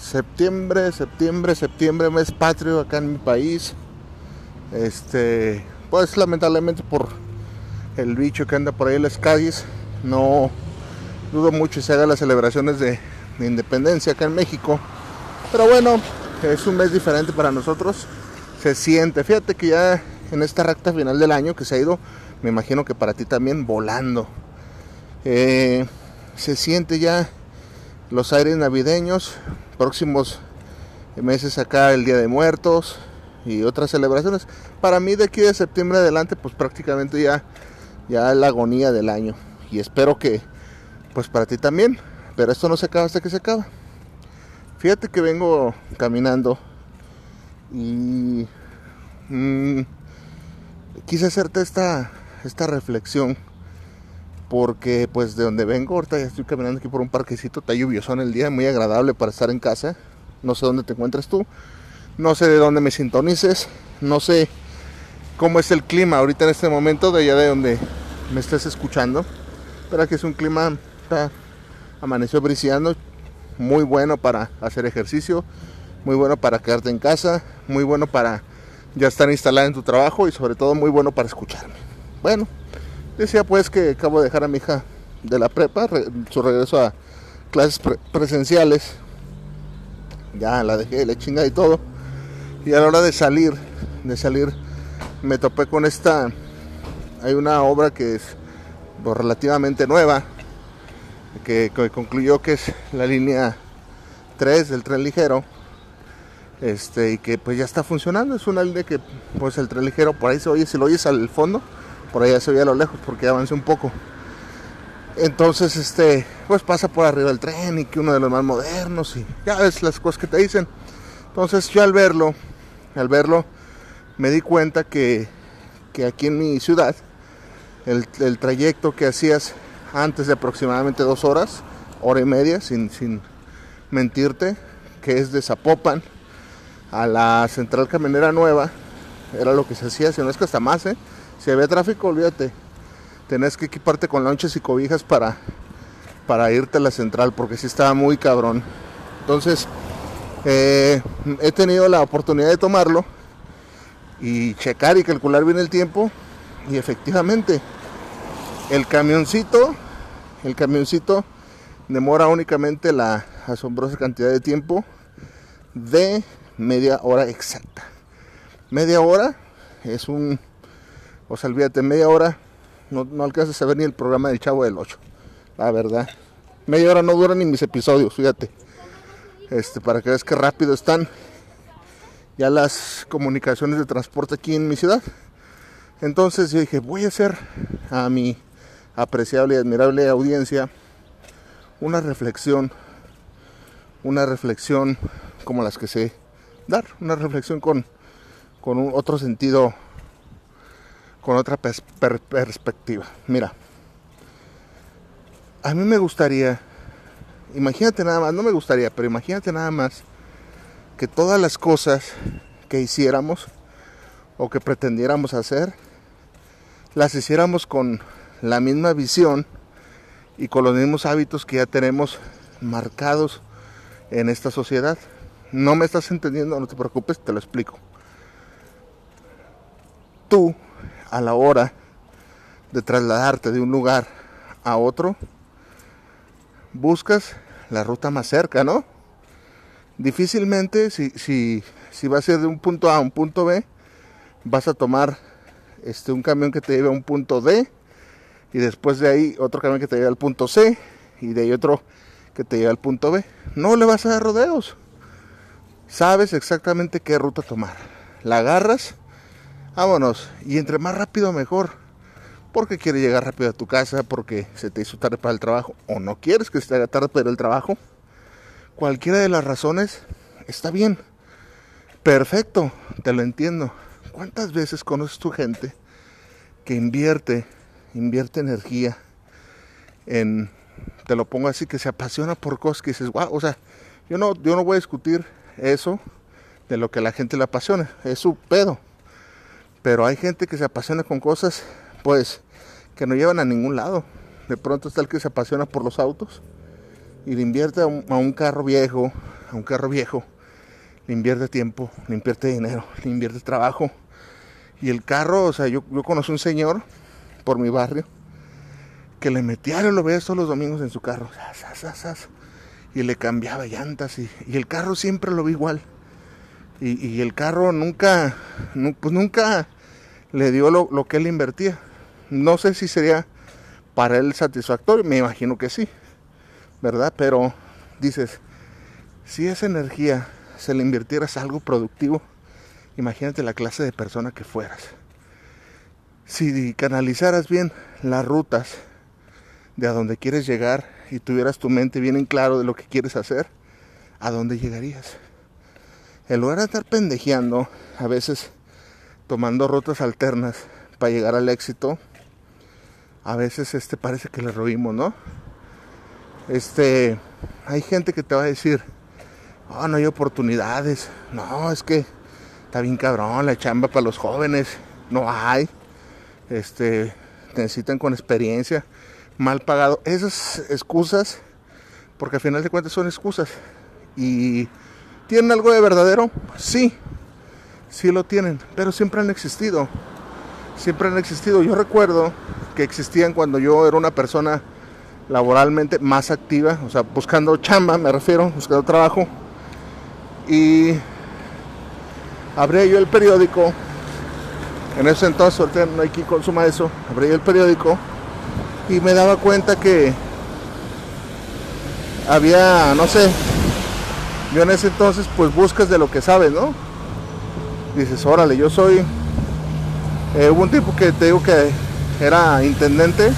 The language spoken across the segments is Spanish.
Septiembre, septiembre, septiembre, mes patrio acá en mi país. Este, pues lamentablemente por el bicho que anda por ahí en las calles, no dudo mucho se hagan las celebraciones de, de independencia acá en México. Pero bueno, es un mes diferente para nosotros. Se siente, fíjate que ya en esta recta final del año que se ha ido, me imagino que para ti también volando. Eh, se siente ya los aires navideños, próximos meses acá el Día de Muertos y otras celebraciones. Para mí de aquí de septiembre adelante pues prácticamente ya ya la agonía del año y espero que pues para ti también, pero esto no se acaba hasta que se acaba. Fíjate que vengo caminando y mm, quise hacerte esta esta reflexión porque pues de donde vengo, ahorita ya estoy caminando aquí por un parquecito, está lluvioso en el día, muy agradable para estar en casa. No sé dónde te encuentras tú, no sé de dónde me sintonices, no sé cómo es el clima ahorita en este momento de allá de donde me estés escuchando. Pero aquí es un clima, está, amaneció briseando, muy bueno para hacer ejercicio, muy bueno para quedarte en casa, muy bueno para ya estar instalada en tu trabajo y sobre todo muy bueno para escucharme. Bueno, Decía pues que acabo de dejar a mi hija de la prepa, re, su regreso a clases pre presenciales. Ya la dejé, le chinga y todo. Y a la hora de salir, de salir, me topé con esta. Hay una obra que es pues, relativamente nueva, que, que, concluyó que es la línea 3 del tren ligero. Este, y que pues ya está funcionando. Es una línea que pues el tren ligero por ahí se oye, si lo oyes al fondo, por allá se veía a lo lejos porque avancé un poco. Entonces, este, pues pasa por arriba del tren y que uno de los más modernos y ya ves las cosas que te dicen. Entonces yo al verlo, al verlo, me di cuenta que, que aquí en mi ciudad, el, el, trayecto que hacías antes de aproximadamente dos horas, hora y media, sin, sin mentirte, que es de Zapopan a la central camionera nueva, era lo que se hacía, si no es que hasta más, ¿eh? Si había tráfico, olvídate. Tenés que equiparte con lonches y cobijas para, para irte a la central, porque sí estaba muy cabrón. Entonces, eh, he tenido la oportunidad de tomarlo y checar y calcular bien el tiempo. Y efectivamente, el camioncito, el camioncito demora únicamente la asombrosa cantidad de tiempo de media hora exacta. Media hora es un o sea, olvídate, media hora no, no alcanzas a ver ni el programa del Chavo del 8. La verdad. Media hora no duran ni mis episodios, fíjate. Este, para que veas que rápido están ya las comunicaciones de transporte aquí en mi ciudad. Entonces yo dije, voy a hacer a mi apreciable y admirable audiencia una reflexión, una reflexión como las que sé dar, una reflexión con, con un otro sentido con otra per perspectiva. Mira, a mí me gustaría, imagínate nada más, no me gustaría, pero imagínate nada más que todas las cosas que hiciéramos o que pretendiéramos hacer, las hiciéramos con la misma visión y con los mismos hábitos que ya tenemos marcados en esta sociedad. No me estás entendiendo, no te preocupes, te lo explico. Tú a la hora de trasladarte de un lugar a otro, buscas la ruta más cerca, ¿no? Difícilmente, si, si, si va a ser de un punto A a un punto B, vas a tomar este, un camión que te lleve a un punto D y después de ahí otro camión que te lleve al punto C y de ahí otro que te lleve al punto B. No le vas a dar rodeos. Sabes exactamente qué ruta tomar. La agarras, vámonos. Y entre más rápido mejor. Porque quieres llegar rápido a tu casa, porque se te hizo tarde para el trabajo, o no quieres que se te haga tarde para el trabajo. Cualquiera de las razones está bien. Perfecto, te lo entiendo. ¿Cuántas veces conoces tu gente que invierte, invierte energía en, te lo pongo así, que se apasiona por cosas que dices, wow, o sea, yo no, yo no voy a discutir eso de lo que la gente le apasiona, es su pedo. Pero hay gente que se apasiona con cosas, pues, que no llevan a ningún lado. De pronto está el que se apasiona por los autos y le invierte a un, carro viejo, a un carro viejo, le invierte tiempo, le invierte dinero, le invierte trabajo. Y el carro, o sea, yo, yo conocí un señor por mi barrio que le metía, lo veía todos los domingos en su carro, y le cambiaba llantas y, y, el carro siempre lo vi igual. Y, el carro nunca, nu, pues nunca le dio lo, lo, que él invertía. No sé si sería para él satisfactorio, me imagino que sí, ¿verdad? Pero dices, si esa energía se le invirtieras a algo productivo, imagínate la clase de persona que fueras. Si canalizaras bien las rutas de a dónde quieres llegar y tuvieras tu mente bien en claro de lo que quieres hacer, ¿a dónde llegarías? En lugar de estar pendejeando, a veces tomando rutas alternas para llegar al éxito, a veces este parece que le robimos, ¿no? Este, hay gente que te va a decir, oh, no hay oportunidades, no, es que está bien cabrón la chamba para los jóvenes, no hay, este, necesitan con experiencia, mal pagado, esas excusas, porque al final de cuentas son excusas, y tienen algo de verdadero, sí, sí lo tienen, pero siempre han existido, siempre han existido, yo recuerdo que existían cuando yo era una persona laboralmente más activa, o sea, buscando chamba, me refiero, buscando trabajo, y abría yo el periódico. En ese entonces no hay quien consuma eso abría el periódico y me daba cuenta que había no sé yo en ese entonces pues buscas de lo que sabes no dices órale yo soy eh, hubo un tipo que te digo que era intendente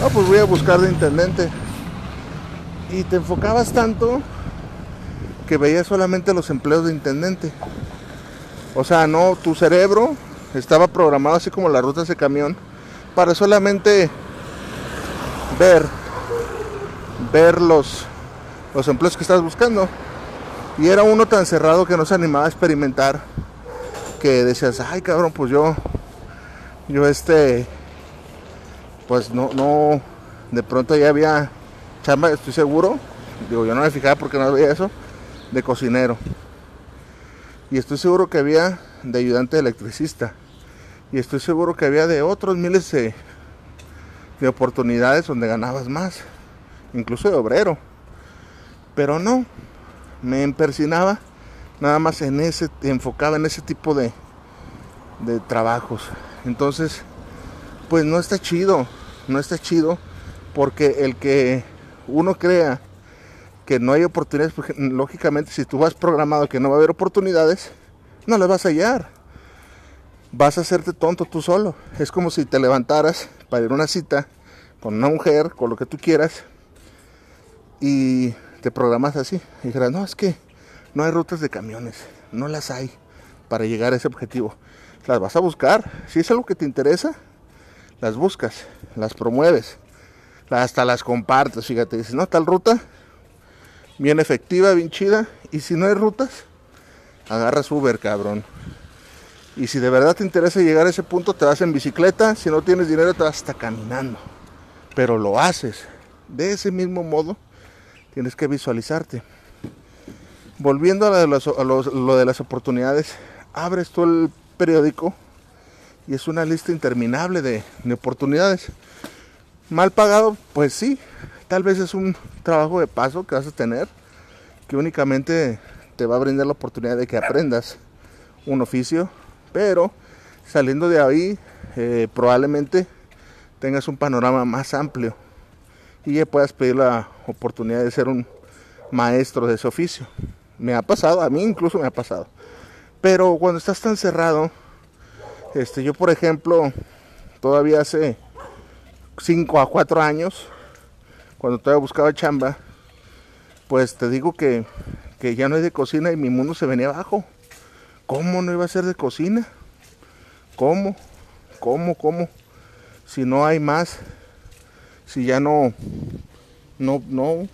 no pues voy a buscar de intendente y te enfocabas tanto que veía solamente los empleos de intendente. O sea, no, tu cerebro estaba programado así como las rutas de camión para solamente ver ver los, los empleos que estás buscando. Y era uno tan cerrado que no se animaba a experimentar que decías, ay cabrón, pues yo, yo este, pues no, no, de pronto ya había chamba, estoy seguro. Digo, yo no me fijaba porque no veía eso de cocinero. Y estoy seguro que había de ayudante electricista. Y estoy seguro que había de otros miles de, de oportunidades donde ganabas más. Incluso de obrero. Pero no. Me empersinaba nada más en ese, enfocaba en ese tipo de, de trabajos. Entonces, pues no está chido. No está chido. Porque el que uno crea que no hay oportunidades, lógicamente si tú vas programado que no va a haber oportunidades, no las vas a hallar. Vas a hacerte tonto tú solo. Es como si te levantaras para ir a una cita con una mujer, con lo que tú quieras, y te programas así. Y dijeras, no, es que no hay rutas de camiones, no las hay para llegar a ese objetivo. Las vas a buscar. Si es algo que te interesa, las buscas, las promueves, hasta las compartes. Fíjate, dices, no, tal ruta bien efectiva, bien chida. Y si no hay rutas, agarras Uber, cabrón. Y si de verdad te interesa llegar a ese punto, te vas en bicicleta. Si no tienes dinero, te vas hasta caminando. Pero lo haces. De ese mismo modo, tienes que visualizarte. Volviendo a, lo de, las oportunidades, abres tú el periódico y es una lista interminable de, de oportunidades. Mal pagado, pues sí, tal vez es un trabajo de paso que vas a tener que únicamente te va a brindar la oportunidad de que aprendas un oficio, pero saliendo de ahí eh, probablemente tengas un panorama más amplio y ya puedas pedir la oportunidad de ser un maestro de ese oficio. Me ha pasado, a mí incluso me ha pasado. Pero cuando estás tan cerrado, este, yo por ejemplo, todavía hace 5 a 4 años, cuando todavía buscaba chamba, pues te digo que, que ya no hay de cocina y mi mundo se venía abajo. ¿Cómo no iba a ser de cocina? ¿Cómo? ¿Cómo? ¿Cómo? Si no hay más, si ya no, no, no,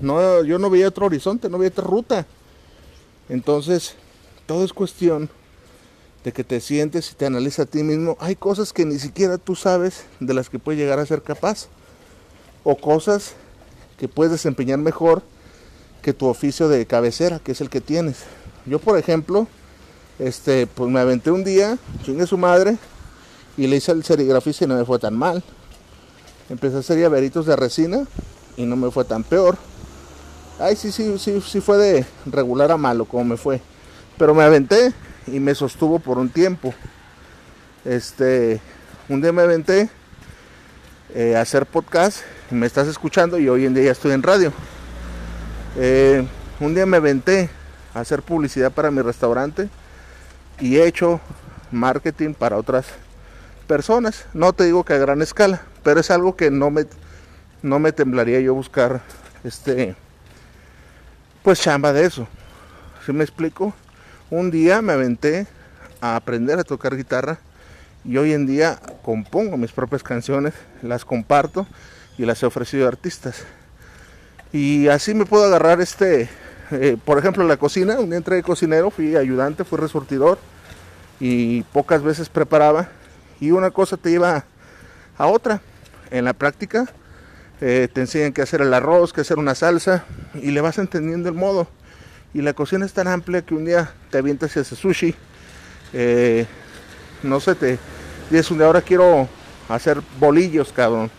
no, yo no veía otro horizonte, no veía otra ruta. Entonces, todo es cuestión de que te sientes y te analizas a ti mismo. Hay cosas que ni siquiera tú sabes de las que puedes llegar a ser capaz. O cosas que puedes desempeñar mejor que tu oficio de cabecera, que es el que tienes. Yo, por ejemplo, este, pues me aventé un día, chingue su madre, y le hice el serigrafista y no me fue tan mal. Empecé a hacer llaveritos de resina y no me fue tan peor. Ay, sí, sí, sí, sí fue de regular a malo como me fue. Pero me aventé y me sostuvo por un tiempo. Este, un día me aventé eh, a hacer podcast, me estás escuchando y hoy en día ya estoy en radio. Eh, un día me aventé a hacer publicidad para mi restaurante y he hecho marketing para otras personas. No te digo que a gran escala, pero es algo que no me, no me temblaría yo buscar este pues chamba de eso. ¿Sí me explico? Un día me aventé a aprender a tocar guitarra y hoy en día compongo mis propias canciones, las comparto y las he ofrecido a artistas. Y así me puedo agarrar este, eh, por ejemplo, la cocina. Un día entré de cocinero, fui ayudante, fui resurtidor y pocas veces preparaba. Y una cosa te lleva a otra. En la práctica eh, te enseñan que hacer el arroz, que hacer una salsa y le vas entendiendo el modo. Y la cocina es tan amplia que un día te avientas y haces sushi. Eh, no sé, te dices un día ahora quiero hacer bolillos, cabrón.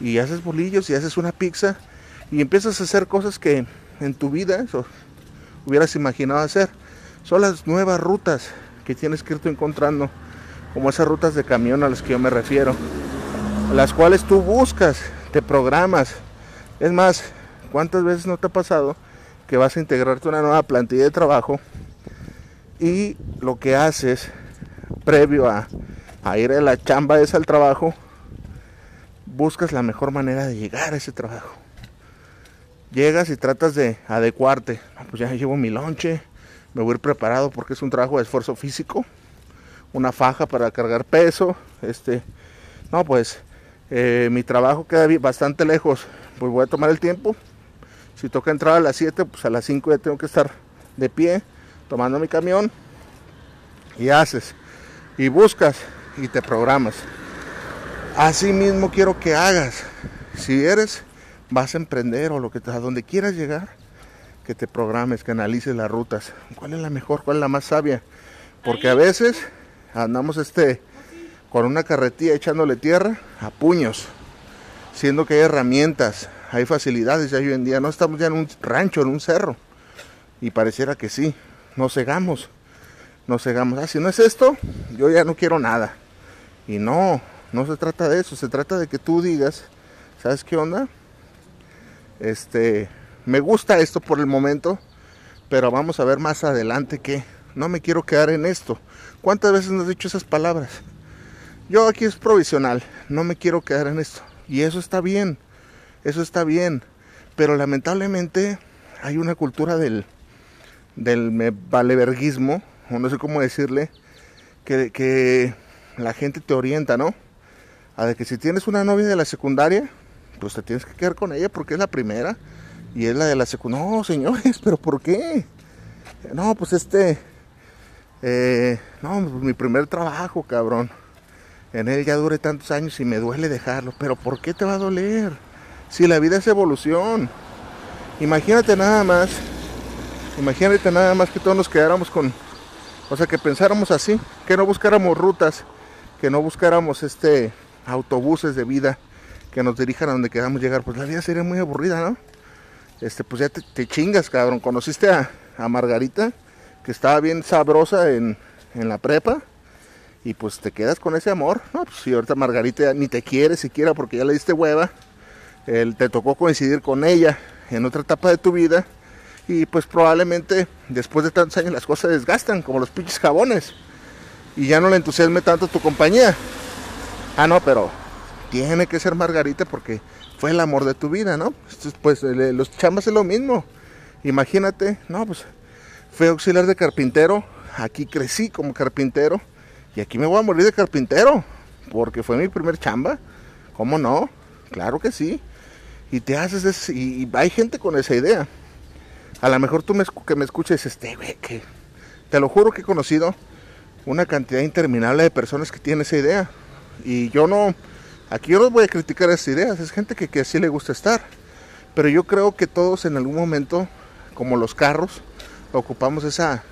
Y haces bolillos y haces una pizza y empiezas a hacer cosas que en tu vida hubieras imaginado hacer. Son las nuevas rutas que tienes que irte encontrando, como esas rutas de camión a las que yo me refiero, las cuales tú buscas, te programas. Es más, ¿cuántas veces no te ha pasado que vas a integrarte a una nueva plantilla de trabajo y lo que haces previo a, a ir a la chamba esa al trabajo, buscas la mejor manera de llegar a ese trabajo? llegas y tratas de adecuarte. Pues ya llevo mi lonche, me voy a ir preparado porque es un trabajo de esfuerzo físico, una faja para cargar peso, este, no pues eh, mi trabajo queda bastante lejos, pues voy a tomar el tiempo. Si toca entrar a las 7, pues a las 5 ya tengo que estar de pie, tomando mi camión y haces y buscas y te programas. Así mismo quiero que hagas. Si eres vas a emprender o lo que a donde quieras llegar, que te programes, que analices las rutas. ¿Cuál es la mejor? ¿Cuál es la más sabia? Porque a veces andamos este con una carretilla echándole tierra a puños, siendo que hay herramientas, hay facilidades ya hoy en día. No estamos ya en un rancho, en un cerro. Y pareciera que sí, nos cegamos, nos cegamos. Ah, si no es esto, yo ya no quiero nada. Y no, no se trata de eso, se trata de que tú digas, ¿sabes qué onda? Este, me gusta esto por el momento, pero vamos a ver más adelante que no me quiero quedar en esto. ¿Cuántas veces nos has dicho esas palabras? Yo aquí es provisional, no me quiero quedar en esto. Y eso está bien, eso está bien. Pero lamentablemente hay una cultura del, del valeverguismo, o no sé cómo decirle, que, que la gente te orienta, ¿no? A de que si tienes una novia de la secundaria, pues te tienes que quedar con ella porque es la primera y es la de la secundaria. No, señores, pero ¿por qué? No, pues este, eh, no, pues mi primer trabajo, cabrón. En él ya duré tantos años y me duele dejarlo. Pero ¿por qué te va a doler? Si la vida es evolución. Imagínate nada más, imagínate nada más que todos nos quedáramos con, o sea, que pensáramos así, que no buscáramos rutas, que no buscáramos este autobuses de vida que nos dirijan a donde queramos llegar, pues la vida sería muy aburrida, ¿no? Este, pues ya te, chingas, cabrón. Conociste a, Margarita, que estaba bien sabrosa en, la prepa, y pues te quedas con ese amor, ¿no? Pues si ahorita Margarita ni te quiere siquiera porque ya le diste hueva, te tocó coincidir con ella en otra etapa de tu vida y pues probablemente después de tantos años las cosas desgastan como los pinches jabones y ya no le entusiasme tanto tu compañía. Ah, no, pero tiene que ser Margarita porque fue el amor de tu vida, ¿no? Pues los chambas es lo mismo. Imagínate, no, pues fue auxiliar de carpintero, aquí crecí como carpintero y aquí me voy a morir de carpintero porque fue mi primer chamba. ¿Cómo no? Claro que sí. Y te haces, y, hay gente con esa idea. A lo mejor tú me, que me escuches, este, güey, que te lo juro que he conocido una cantidad interminable de personas que tienen esa idea. Y yo no, aquí yo no voy a criticar esas ideas, es gente que, que así le gusta estar. Pero yo creo que todos en algún momento, como los carros, ocupamos esa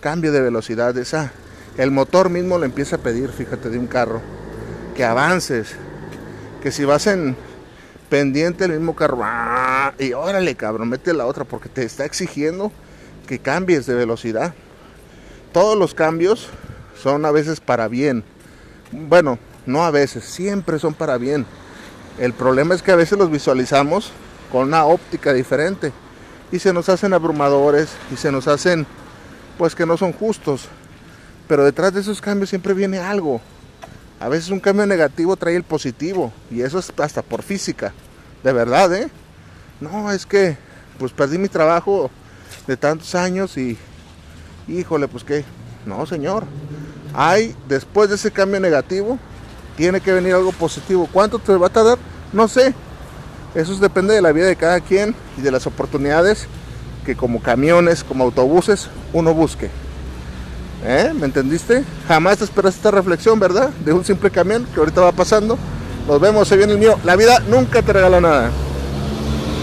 cambio de velocidad, esa el motor mismo le empieza a pedir, fíjate, de un carro, que avances, que si vas en pendiente el mismo carro, ¡ah! y órale cabrón, mete la otra porque te está exigiendo que cambies de velocidad. Todos los cambios son a veces para bien. Bueno, no a veces, siempre son para bien. El problema es que a veces los visualizamos con una óptica diferente y se nos hacen abrumadores y se nos hacen pues que no son justos. Pero detrás de esos cambios siempre viene algo. A veces un cambio negativo trae el positivo y eso es hasta por física. De verdad, ¿eh? No, es que pues perdí mi trabajo de tantos años y híjole, pues qué. No, señor. Hay después de ese cambio negativo tiene que venir algo positivo. ¿Cuánto te va a tardar? No sé. Eso depende de la vida de cada quien y de las oportunidades que como camiones, como autobuses, uno busque. ¿Eh? ¿Me entendiste? Jamás te esperas esta reflexión, ¿verdad? De un simple camión que ahorita va pasando. Nos vemos, se viene el mío. La vida nunca te regala nada.